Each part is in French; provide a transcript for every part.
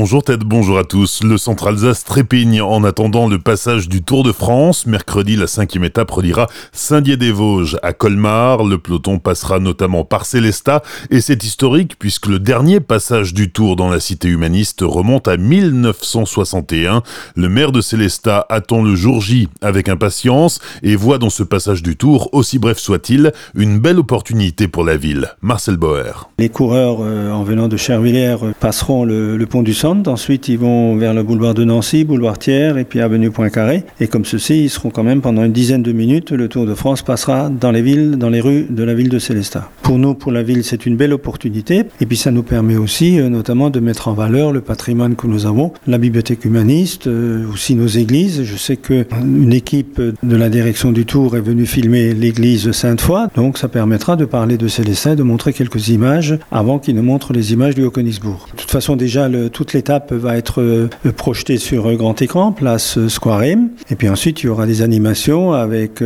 Bonjour Ted, bonjour à tous. Le centre Alsace trépigne en attendant le passage du Tour de France. Mercredi, la cinquième étape reliera Saint-Dié-des-Vosges à Colmar. Le peloton passera notamment par Célestat et c'est historique puisque le dernier passage du Tour dans la cité humaniste remonte à 1961. Le maire de Célestat attend le jour J avec impatience et voit dans ce passage du Tour, aussi bref soit-il, une belle opportunité pour la ville. Marcel Boer. Les coureurs euh, en venant de Chervillers euh, passeront le, le pont du Ensuite, ils vont vers le boulevard de Nancy, boulevard Thiers et puis avenue Poincaré. Et comme ceci, ils seront quand même pendant une dizaine de minutes. Le Tour de France passera dans les villes, dans les rues de la ville de Célestat. Pour nous, pour la ville, c'est une belle opportunité. Et puis ça nous permet aussi, euh, notamment, de mettre en valeur le patrimoine que nous avons, la bibliothèque humaniste, euh, aussi nos églises. Je sais que une équipe de la direction du Tour est venue filmer l'église Sainte-Foy. Donc ça permettra de parler de Célestat, de montrer quelques images avant qu'ils ne montrent les images du Haut-Königsbourg. De toute façon, déjà, le, toute l'étape va être euh, projetée sur euh, grand écran, place euh, Square M. Et puis ensuite, il y aura des animations avec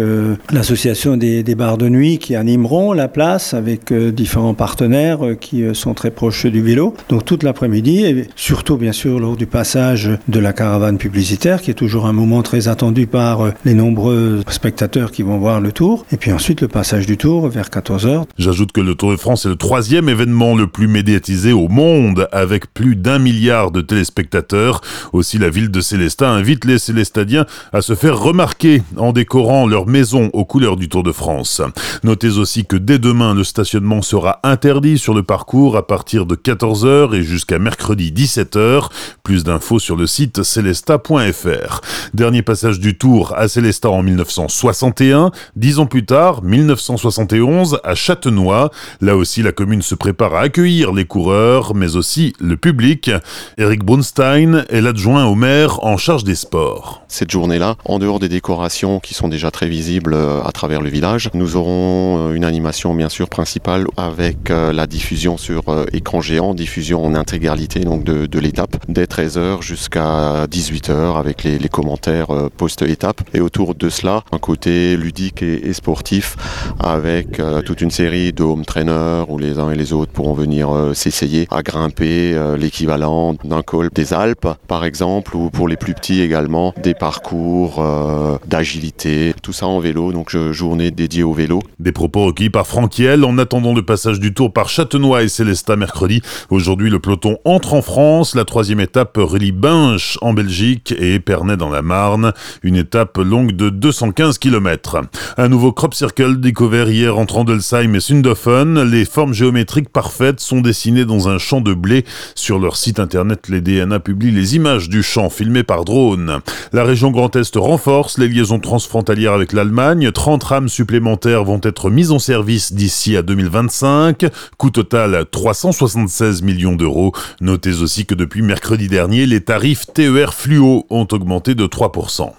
l'association des, des, bars de nuit qui animeront la place avec différents partenaires qui sont très proches du vélo. Donc toute l'après-midi et surtout bien sûr lors du passage de la caravane publicitaire qui est toujours un moment très attendu par les nombreux spectateurs qui vont voir le tour. Et puis ensuite le passage du tour vers 14h. J'ajoute que le Tour de France est le troisième événement le plus médiatisé au monde avec plus d'un milliard de téléspectateurs. Aussi, la ville de Célestat invite les Célestadiens à se faire remarquer en décorant leur maison aux couleurs du Tour de France. Notez aussi que dès demain, le stationnement sera interdit sur le parcours à partir de 14h et jusqu'à mercredi 17h. Plus d'infos sur le site célestat.fr. Dernier passage du Tour à Célestat en 1961. Dix ans plus tard, 1971, à Châtenois. Là aussi, la commune se prépare à accueillir les coureurs, mais aussi le public. Eric Brunstein est l'adjoint au maire en charge des sports. Cette journée-là, en dehors des décorations qui sont déjà très visibles euh, à travers le village, nous aurons euh, une animation bien sûr principale avec euh, la diffusion sur écran géant, diffusion en intégralité donc de, l'étape dès 13h jusqu'à 18h avec les, commentaires post-étape. Et autour de cela, un côté ludique et, et sportif avec toute une série de home trainers où les uns et les autres pourront venir s'essayer à grimper l'équivalent d'un col des Alpes, par exemple, ou pour les plus petits également, des parcours euh, d'agilité, tout ça en vélo, donc journée dédiée au vélo. Des propos recueillis par Franquiel en attendant le passage du tour par Châtenois et Célestat mercredi. Aujourd'hui, le peloton entre en France. La troisième étape relie Binche en Belgique et Épernay dans la Marne. Une étape longue de 215 km. Un nouveau crop circle découvert hier entre Andelsheim et Sundofen. Les formes géométriques parfaites sont dessinées dans un champ de blé sur leur site internet les DNA publient les images du champ filmé par drone. La région Grand Est renforce les liaisons transfrontalières avec l'Allemagne. 30 rames supplémentaires vont être mises en service d'ici à 2025. Coût total 376 millions d'euros. Notez aussi que depuis mercredi dernier, les tarifs TER fluo ont augmenté de 3%.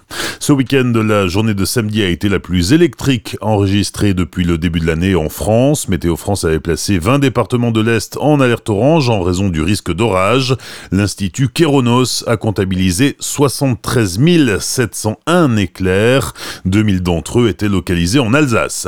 Ce week-end, la journée de samedi a été la plus électrique enregistrée depuis le début de l'année en France. Météo France avait placé 20 départements de l'Est en alerte orange en raison du risque d'orage. L'Institut Kéronos a comptabilisé 73 701 éclairs. 2000 d'entre eux étaient localisés en Alsace.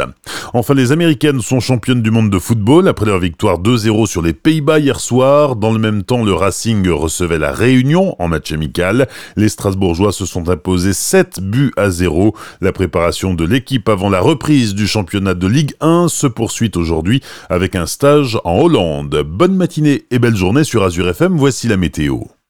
Enfin, les Américaines sont championnes du monde de football après leur victoire 2-0 sur les Pays-Bas hier soir. Dans le même temps, le Racing recevait la Réunion en match amical. Les Strasbourgeois se sont imposés 7 buts à 0. La préparation de l'équipe avant la reprise du championnat de Ligue 1 se poursuit aujourd'hui avec un stage en Hollande. Bonne matinée et belle journée sur Azure FM. Voici la météo.